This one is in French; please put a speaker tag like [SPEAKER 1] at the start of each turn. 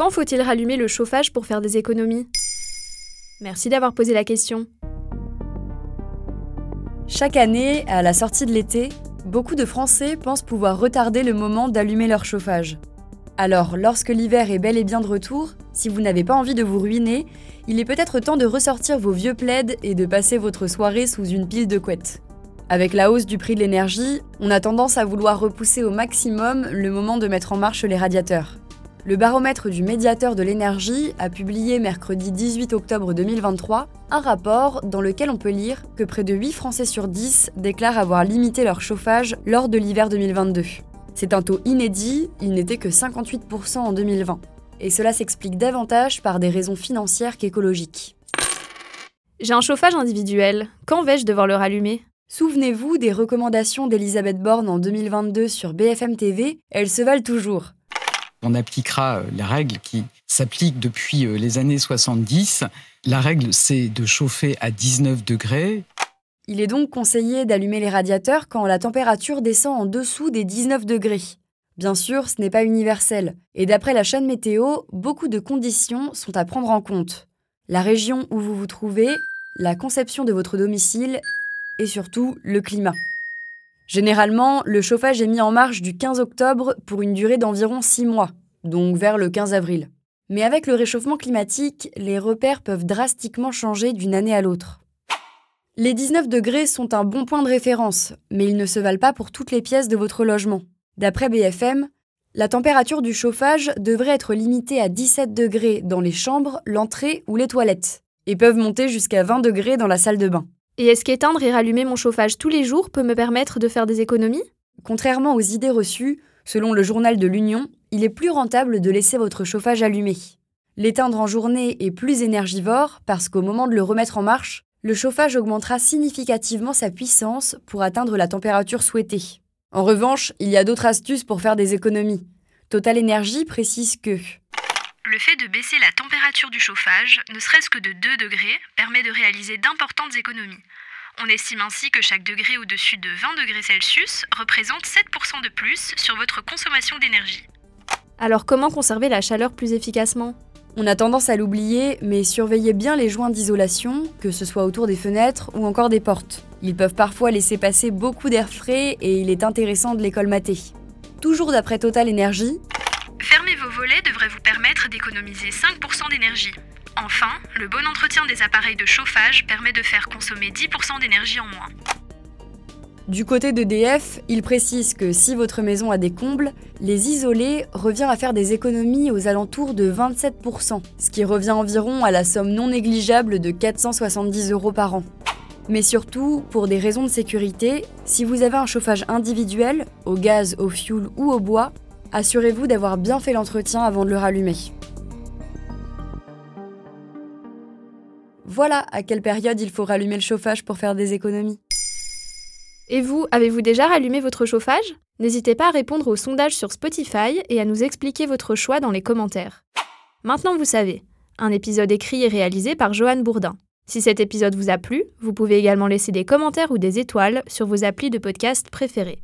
[SPEAKER 1] Quand faut-il rallumer le chauffage pour faire des économies? Merci d'avoir posé la question.
[SPEAKER 2] Chaque année, à la sortie de l'été, beaucoup de Français pensent pouvoir retarder le moment d'allumer leur chauffage. Alors, lorsque l'hiver est bel et bien de retour, si vous n'avez pas envie de vous ruiner, il est peut-être temps de ressortir vos vieux plaids et de passer votre soirée sous une pile de couettes. Avec la hausse du prix de l'énergie, on a tendance à vouloir repousser au maximum le moment de mettre en marche les radiateurs. Le baromètre du médiateur de l'énergie a publié mercredi 18 octobre 2023 un rapport dans lequel on peut lire que près de 8 Français sur 10 déclarent avoir limité leur chauffage lors de l'hiver 2022. C'est un taux inédit, il n'était que 58% en 2020. Et cela s'explique davantage par des raisons financières qu'écologiques.
[SPEAKER 1] J'ai un chauffage individuel. Quand vais-je devoir le rallumer?
[SPEAKER 2] Souvenez-vous des recommandations d'Elisabeth Borne en 2022 sur BFM TV, elles se valent toujours.
[SPEAKER 3] On appliquera euh, la règle qui s'applique depuis euh, les années 70. La règle, c'est de chauffer à 19 degrés.
[SPEAKER 2] Il est donc conseillé d'allumer les radiateurs quand la température descend en dessous des 19 degrés. Bien sûr, ce n'est pas universel, et d'après la chaîne météo, beaucoup de conditions sont à prendre en compte. La région où vous vous trouvez, la conception de votre domicile et surtout le climat. Généralement, le chauffage est mis en marche du 15 octobre pour une durée d'environ 6 mois, donc vers le 15 avril. Mais avec le réchauffement climatique, les repères peuvent drastiquement changer d'une année à l'autre. Les 19 degrés sont un bon point de référence, mais ils ne se valent pas pour toutes les pièces de votre logement. D'après BFM, la température du chauffage devrait être limitée à 17 degrés dans les chambres, l'entrée ou les toilettes, et peuvent monter jusqu'à 20 degrés dans la salle de bain.
[SPEAKER 1] Et est-ce qu'éteindre et rallumer mon chauffage tous les jours peut me permettre de faire des économies?
[SPEAKER 2] Contrairement aux idées reçues, selon le journal de l'Union, il est plus rentable de laisser votre chauffage allumé. L'éteindre en journée est plus énergivore parce qu'au moment de le remettre en marche, le chauffage augmentera significativement sa puissance pour atteindre la température souhaitée. En revanche, il y a d'autres astuces pour faire des économies. Total Energy précise que
[SPEAKER 4] le fait de baisser la température du chauffage, ne serait-ce que de 2 degrés, permet de réaliser d'importantes économies. On estime ainsi que chaque degré au-dessus de 20 degrés Celsius représente 7% de plus sur votre consommation d'énergie.
[SPEAKER 1] Alors comment conserver la chaleur plus efficacement?
[SPEAKER 2] On a tendance à l'oublier, mais surveillez bien les joints d'isolation, que ce soit autour des fenêtres ou encore des portes. Ils peuvent parfois laisser passer beaucoup d'air frais et il est intéressant de les colmater. Toujours d'après Total Energy,
[SPEAKER 4] Fermer vos volets devrait vous permettre d'économiser 5% d'énergie. Enfin, le bon entretien des appareils de chauffage permet de faire consommer 10% d'énergie en moins.
[SPEAKER 2] Du côté d'EDF, il précise que si votre maison a des combles, les isoler revient à faire des économies aux alentours de 27%, ce qui revient environ à la somme non négligeable de 470 euros par an. Mais surtout, pour des raisons de sécurité, si vous avez un chauffage individuel, au gaz, au fioul ou au bois, assurez-vous d'avoir bien fait l'entretien avant de le rallumer. Voilà à quelle période il faut rallumer le chauffage pour faire des économies.
[SPEAKER 1] Et vous, avez-vous déjà rallumé votre chauffage? N'hésitez pas à répondre au sondage sur Spotify et à nous expliquer votre choix dans les commentaires. Maintenant vous savez, un épisode écrit et réalisé par Johan Bourdin. Si cet épisode vous a plu, vous pouvez également laisser des commentaires ou des étoiles sur vos applis de podcast préférés.